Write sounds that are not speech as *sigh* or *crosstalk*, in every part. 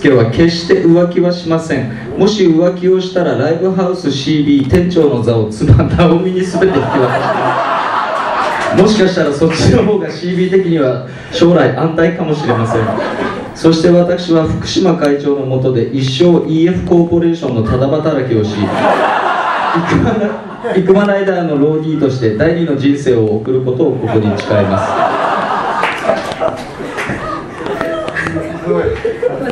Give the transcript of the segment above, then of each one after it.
介は決して浮気はしません。もし浮気をしたらライブハウス CB 店長の座を妻直美に全て引き渡しますもしかしたらそっちの方が CB 的には将来安泰かもしれません。そして私は福島会長の下で一生 EF コーポレーションのただ働きをしイクマライダーのローディーとして第二の人生を送ることをここに誓います。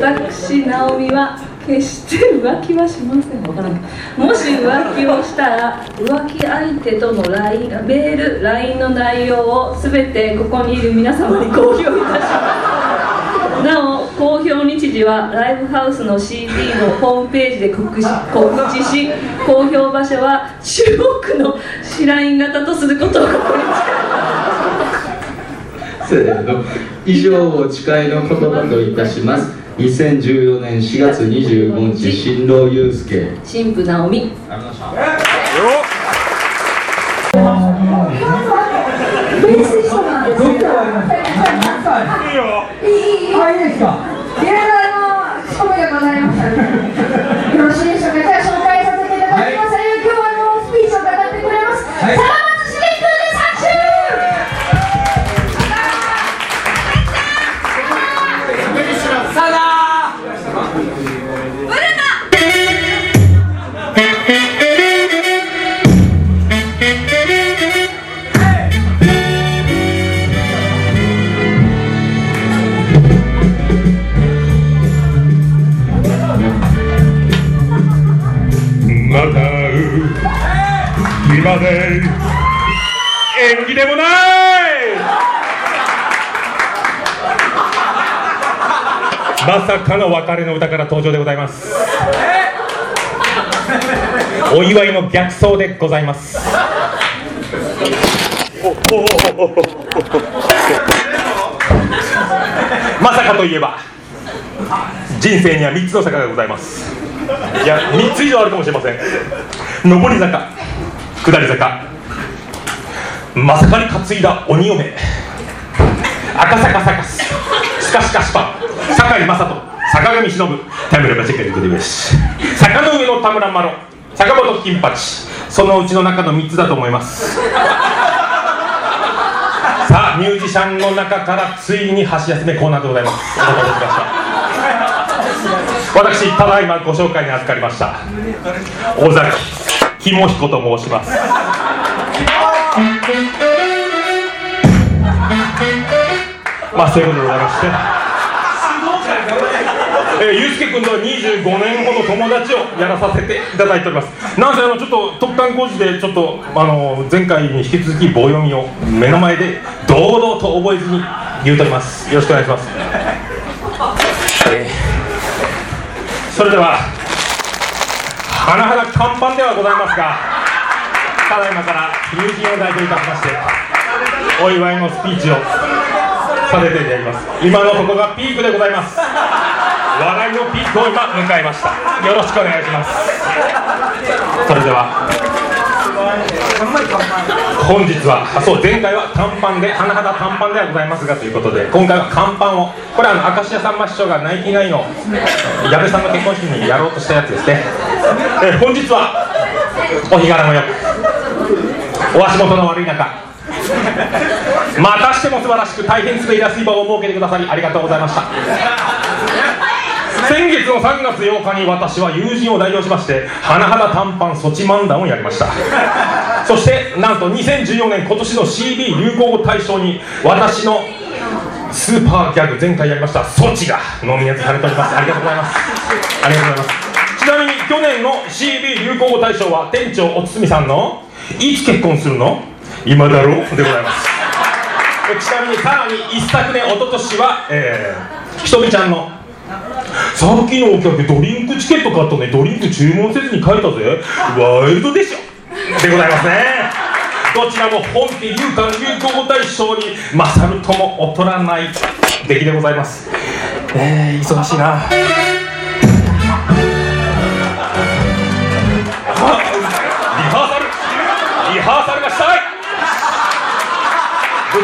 私直美は決して浮気はしません。もし浮気をしたら浮気相手との LINE メール LINE の内容を全てここにいる皆様に公表いたします。なお公表日時はライブハウスの CD のホームページで告知告知し公表場所は中国の白印型とすることをここにせーの以上を誓いの言葉といたします2014年4月25日新郎祐介。新婦直美。あ、いいですか。いろいろあの、仕込みがございましたね。よ。ろしいでしょうか。日まで。縁起でもない。まさかの別れの歌から登場でございます。お祝いの逆走でございます。まさかといえば人生には3つの坂がございます。いや3つ以上あるかもしれません。上り坂下り坂。まさかに担いだ鬼嫁。赤坂サカス。スカシカシパン。坂井雅人。坂上忍。タイムレバチェケルグディベシ坂の上の田村麻呂坂本金八。そのうちの中の3つだと思います。さあミュージシャンの中からついに箸休めコーナーでございます。お待たせしました。私ただいまご紹介に預かりました。尾崎肝彦と申します。まあそういうことでございまして。えー、ゆうすけ君とは25年ほど友達をやらさせていただいております。なんせあのちょっと特貫工事でちょっとあの前回に引き続き棒読みを目の前で堂々と覚えずに言うとります。よろしくお願いします、えーそれでは甚だ看板ではございますがただいまから友人を代表いたしましてお祝いのスピーチをさせていただきます。今のここがピークでございます。笑いのピークを今迎えました。よろしくお願いします。それでは本日はあそう前回は短パンで甚だ短パンではございますがということで今回は乾パンをこれはあの明石家さんま師匠がナイキナイの矢部さんの結婚式にやろうとしたやつですね。え本日はお日柄もよくお足元の悪い中。またしても素晴らしく大変滑りやすい場を設けてくださりありがとうございました。先月の3月8日に私は友人を代表しまして甚だ短パン措置漫談をやりました。そしてなんと2014年今年の CB 流行語大賞に私のスーパーギャグ前回やりました措置がノミネートされております。ありがとうございます。ありがとうございます。ちなみに去年の CB 流行語大賞は店長おつみさんの？いつ結婚するの？今だろう？でございます。ちなみにさらに一昨年一昨年は、えー、ひとみちゃんの。さっきのお客ドリンクチケット買ったね。ドリンク注文せずに帰ったぜ。ワイルドでしょ。でございますね。どちらも本家流館流行語大賞に勝るとも劣らない。出来でございます。えー、忙しいな。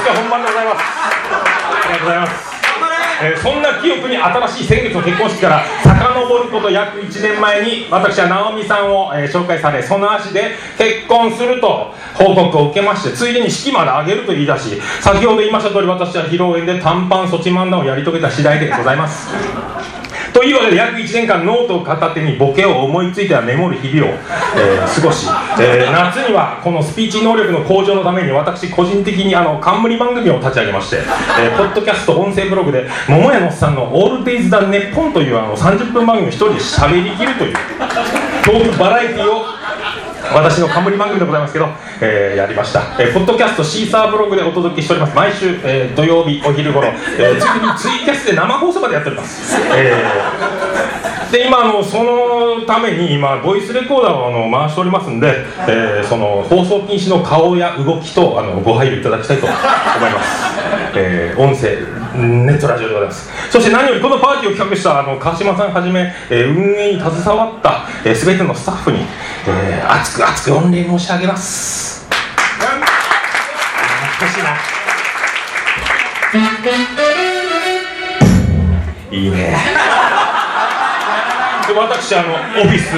日本番でございます。ありがとうございます。えー、そんな記憶に新しい先月の結婚式から遡ること約1年前に私は直美さんを、えー、紹介されその足で結婚すると報告を受けましてついでに式まで挙げると言い出し先ほど言いました通り私は披露宴で短パンそち漫談をやり遂げた次第でございます。というわけで約1年間ノートを片手にボケを思いついてはメモる日々を、えー過ごし、えー夏にはこのスピーチ能力の向上のために私個人的にあの冠番組を立ち上げまして、えーポッドキャスト音声ブログで桃屋のおっさんの「オールデイズ・ダ・ネッポン」というあの30分番組を1人で喋りきるというトークバラエティを私の冠番組でございますけど、えーやりました、えーポッドキャストシーサーブログでお届けしております。毎週、えー土曜日お昼頃、えー、ついでにツイキャスで生放送までやっております、えーで今あのそのために今ボイスレコーダーをあの回しておりますんで、えーその放送禁止の顔や動きとあのご配慮いただきたいと思います、えー音声ネットラジオでございます。そして何よりこのパーティーを企画したあの川島さんはじめ、えー運営に携わった、えー、全てのスタッフに、えー熱く熱く御礼申し上げます。懐かしいな。いいね。*laughs* で私あのオフィス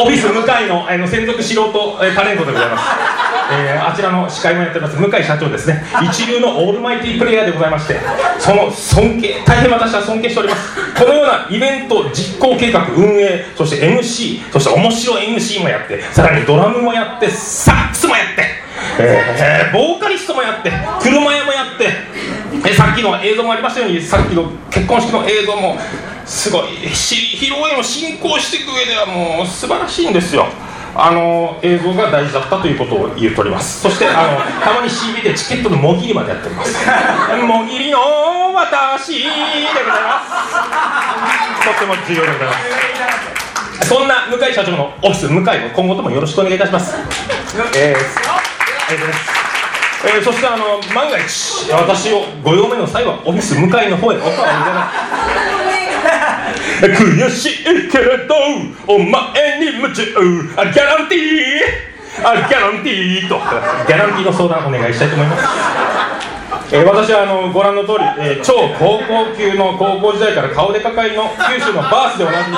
オフィス向井のあの専属素人えータレントでございます、*laughs* えーあちらの司会もやってます。向井社長ですね。一流のオールマイティープレイヤーでございましてその尊敬大変私は尊敬しております。このようなイベント実行計画運営そして MC そして面白い MC もやってさらにドラムもやってサックスもやってえーボーカリストもやって車屋もやってえさっきの映像もありましたようにさっきの結婚式の映像もすごい。し披露宴を進行していく上ではもう素晴らしいんですよ。あの映像が大事だったということを言っております。そしてあの *laughs* たまに CB でチケットのもぎりまでやっております。もぎりの私でございます。とっても重要でございます。そんな向井社長のオフィス向井を今後ともよろしくお願いいたします。えー、ありがとうございます。えーそしてあの万が一私をご用命の際はオフィス向かいの方へおかわりございます悔しいけれどお前に夢中あギャランティーあギャランティーとギャランティーの相談お願いしたいと思いますえー私はあのご覧の通り、えー超高校級の高校時代から顔でかかいの九州のバースでおなじみ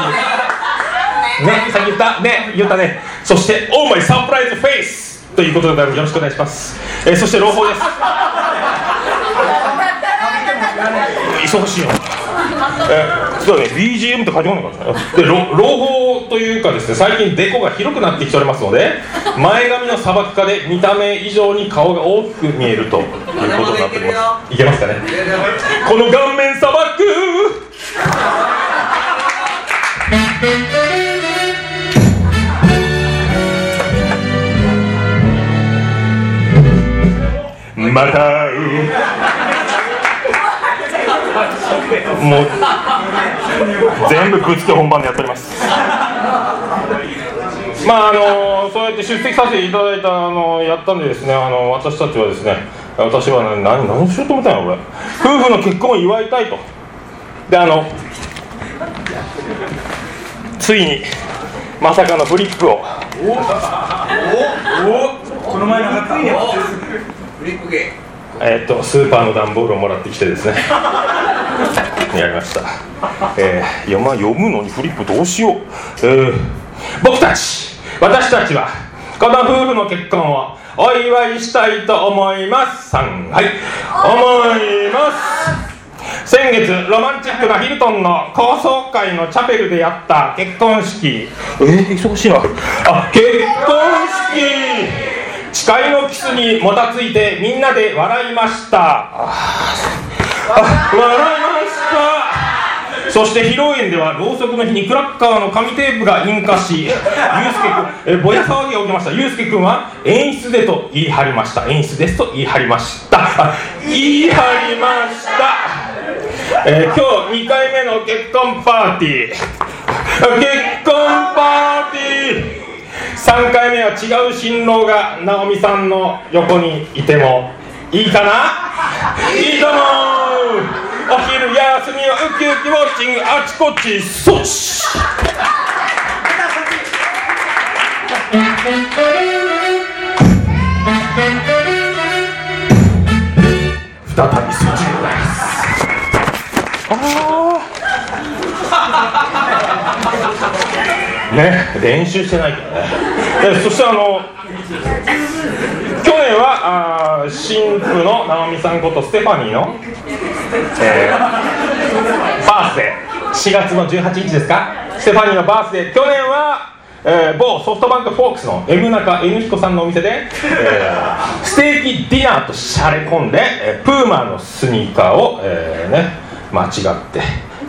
ね、さっき言った、ね、言ったね。そして、オーマイサプライズフェイスということでよろしくお願いします。えーそして、朗報です。*laughs* 忙しいよ。えー、そうだね、BGM って書いてこないからで、ろ朗報というかですね、最近デコが広くなってきておりますので、*laughs* 前髪の砂漠化で見た目以上に顔が大きく見えるということになっております。いけますかね？この顔面砂漠！*laughs* またもう全部ぶつけ本番でやっております。まああのそうやって出席させていただいたあのやったんでですねあの私たちはですね私は、ね、何何しようと思ったんや俺夫婦の結婚を祝いたいと。であのついにまさかのフリップを。この前なかった。えーっとスーパーの段ボールをもらってきてですね *laughs* やりました、えー、読ま読むのにフリップどうしよう、えー僕たち私たちはこの夫婦の結婚をお祝いしたいと思います。さん。はい。思います。先月ロマンチックなヒルトンの高層階のチャペルでやった結婚式。えー、忙しいな。あ結婚式。誓いのキスにもたついてみんなで笑いました。ああ笑いました。そして披露宴ではろうそくの日にクラッカーの紙テープが引火しゆうすけくんえぼや騒ぎが起きました。ゆうすけくんは演出でと言い張りました。演出ですと言い張りました。言い張りました。えー今日2回目の結婚パーティー。結婚パーティー。3回目は違う新郎が直美さんの横にいてもいいかな？いいと思う。お昼休みはウキウキウォッチングあちこちそっち再びそちね練習してないけどね。そしてあの去年はあ新婦の直美さんことステファニーの、えーバースデー。4月の18日ですか？ステファニーのバースデー。去年は、えー某ソフトバンクフォークスの M 中 N 彦さんのお店で、えーステーキディナーとしゃれ込んで、えープーマのスニーカーを、えーね、間違って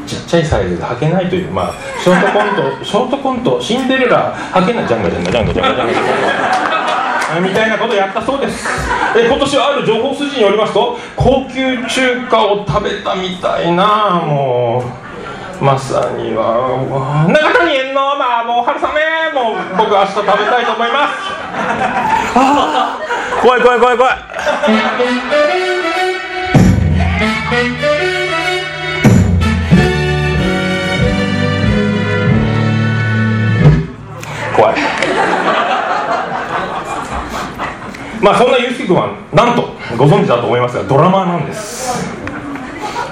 ちっちゃいサイズで履けないという、まあ、ショートコントショートコントシンデレラ履けない。ジャンガジャンガジャンガジャンガジャンガジャンガみたいなことをやったそうです。え今年はある情報筋によりますと高級中華を食べたみたいなもうまさには中谷園の麻婆春雨もう僕明日食べたいと思います。*laughs* 怖い怖い怖い怖い。怖いまあそんなゆうすけ君はなんとご存知だと思いますがドラマーなんです。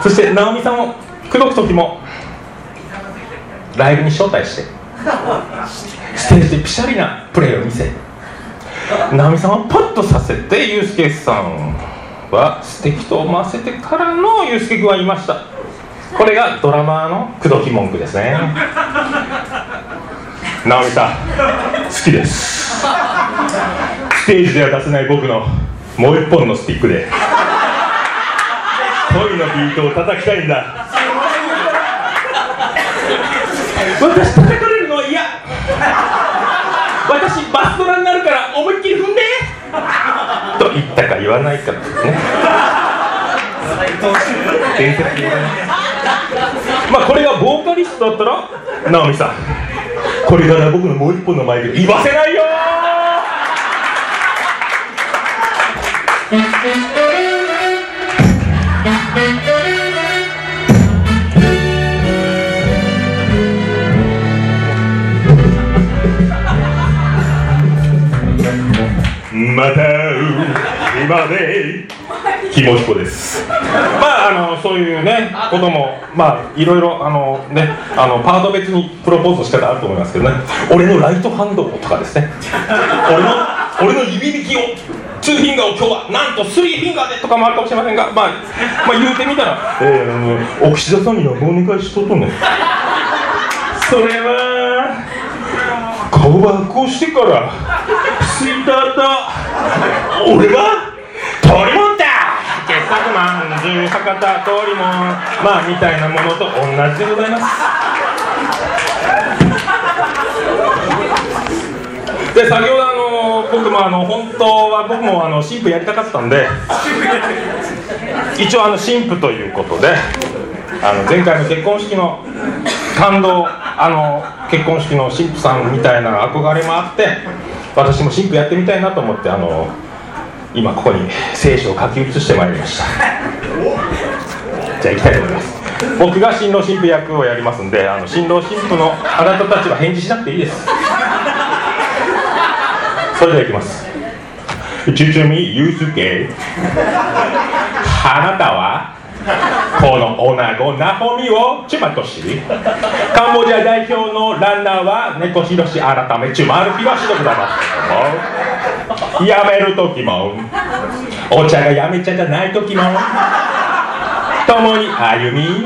そして直美さんを口説く時もライブに招待してステージでピシャリなプレーを見せ直美さんをパッとさせてゆうすけさんは素敵と思わせてからのゆうすけ君は言いました。これがドラマーの口説き文句ですね。直美さん好きです。テージでは出せない僕のもう一本のスティックで恋のビートを叩きたいんだ。私叩かれるのは嫌。私バストラになるから思いっきり踏んで。と言ったか言わないかですね。伝説的なまあこれがボーカリストだったら直美さん。これから僕のもう一本のマイクで言わせないまた今でひもひこです。まああのそういうねこともまあいろいろあのねあのパート別にプロポーズの仕方あると思いますけどね。俺のライトハンドとかですね。俺の俺の指引きをツーフィンガーを今日はなんとスリーフィンガーでとかもあるかもしれませんがまあ、まあ、言うてみたら、えー、お岸田さんにはお願いしとっとんね。んそれは顔ばこうしてからスイートだ俺は通りもんだ傑作まんじゅう博多通りもんまあみたいなものと同じでございます。*laughs* で先ほどあの僕もあの本当は僕もあの神父やりたかったんで一応あの神父ということであの前回の結婚式の感動あの結婚式の神父さんみたいな憧れもあって私も神父やってみたいなと思ってあの今ここに聖書を書き写してまいりました。じゃあ行きたいと思います。僕が新郎新婦役をやりますんであの新郎新婦のあなたたちは返事しなくていいです。それではいきます。ちゅちゅみゆうすけあなたはこの女子ナホミをチュマトシカンボジア代表のランナーは猫ひろし改めチュマルヒロシでございまやめるときも。お茶がやめちゃじゃないときも。共に歩み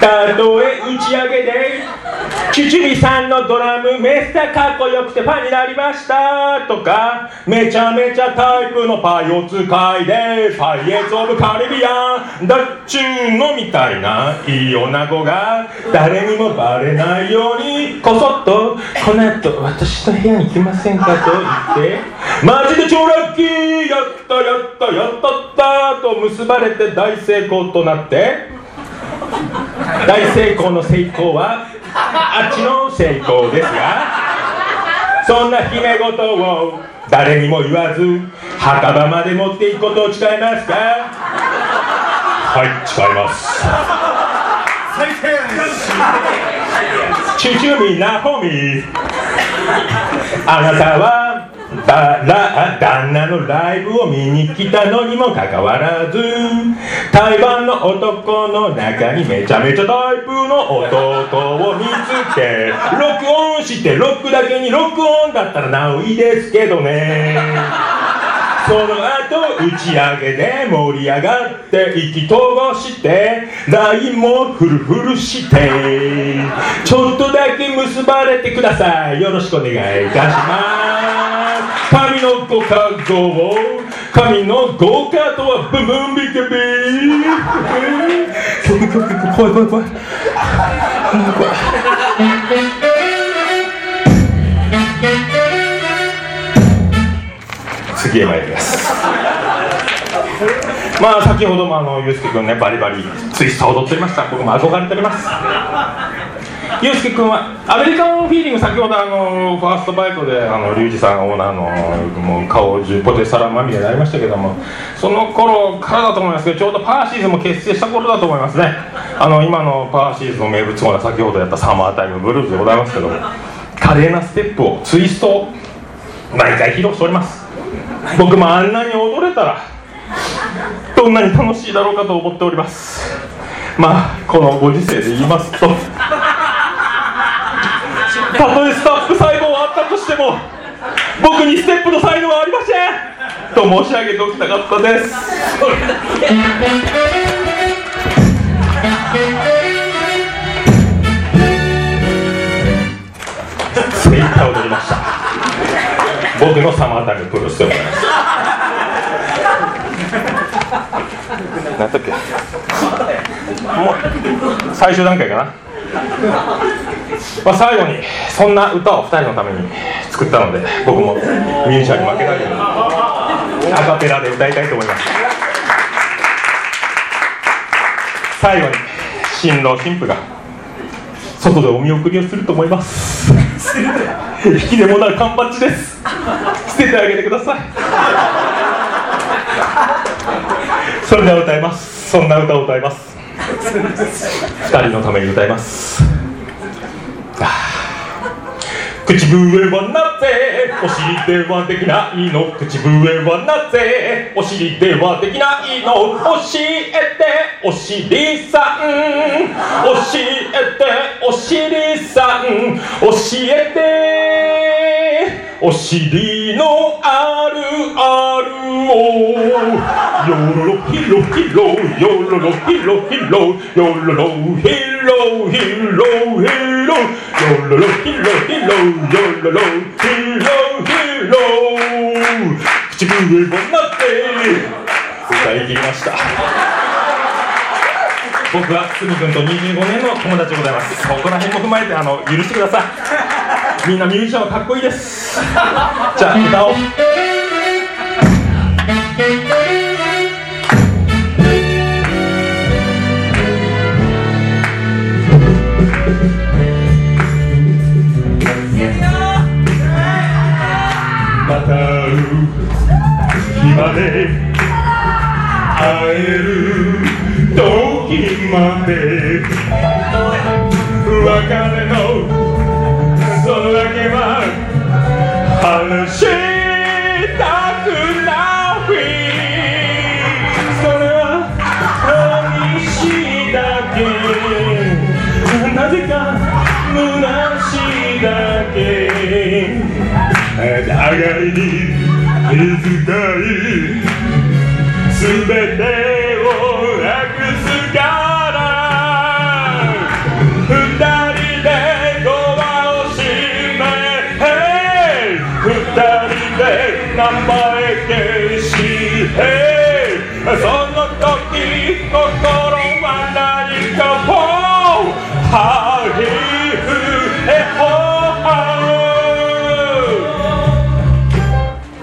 たとえ打ち上げで。チュチュリさんのドラムめっちゃかっこよくてファンになりましたとかめちゃめちゃタイプのパイを使いでパイエツオブカリビアン。だっちゅうのみたいないい女子が誰にもバレないようにこそっとこの後私の部屋に来ませんかと言ってマジで超ラッキーやったやったやったったと結ばれて大成功となって大成功の成功はあっちの成功ですがそんな姫事を誰にも言わず墓場まで持っていくことを誓いますか？はい誓います。チュチュミナホミ。あなたはだら旦那のライブを見に来たのにもかかわらず台湾の男の中にめちゃめちゃタイプの男を見つけ録音してロックだけに録音だったらなおいいですけどね。その後打ち上げで盛り上がって意気投合して LINE もフルフルして。ちょっとだけ結ばれてください。よろしくお願いいたします。神のご加護を神のご加とはブンブンビケビー怖い怖い怖い怖い怖い次へ参りますまあ先ほどもあのゆうすけくんねバリバリツイスト踊っておりました僕も憧れておりますゆうすけくんはアメリカンフィーリング先ほどあのファーストバイトであのリュウジさんオーナーのもう顔中ポテサラまみれになりましたけどもその頃からだと思いますけどちょうどパーシーズも結成した頃だと思いますね。あの今のパーシーズの名物コーナー先ほどやったサマータイムブルーズでございますけど華麗なステップをツイストを毎回披露しております。僕もあんなに踊れたらどんなに楽しいだろうかと思っております。まあこのご時世で言いますとたとえスタッフ細胞はあったとしても僕にステップの才能はありません。と申し上げておきたかったです。精一杯踊りました。僕のサマータイムプロスでございます。何だっけ？もう最終段階かな、まあ、最後にそんな歌を2人のために作ったので僕もミュージシャンに負けないようにアカペラで歌いたいと思います。最後に新郎新婦が外でお見送りをすると思います。引きでもなる缶バッジです。捨ててあげてください。それでは歌います。そんな歌を歌います。二人のために歌います。口笛はなぜお尻ではできないの？口笛はなぜお尻ではできないの？教えてお尻さん。教えてお尻さん。教えて。お尻のあるあるを。よろろひろひろよろろひろひろよろろひろひろひろ。よろろひろひろよろろひろひろ。口笛をなって歌い切りました。僕はつむくんと25年の友達でございます。ここら辺も踏まえてあの許してください。みんなミュージシャンはかっこいいです。*laughs* じゃあ歌おう。また会う日まで会える時まで。別れのそのだけは話したくないそれは寂しいだけ。なぜか虚しいだけ。互いに気遣い全て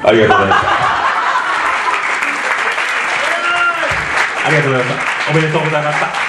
ありがとうございました。ありがとうございましたおめでとうございました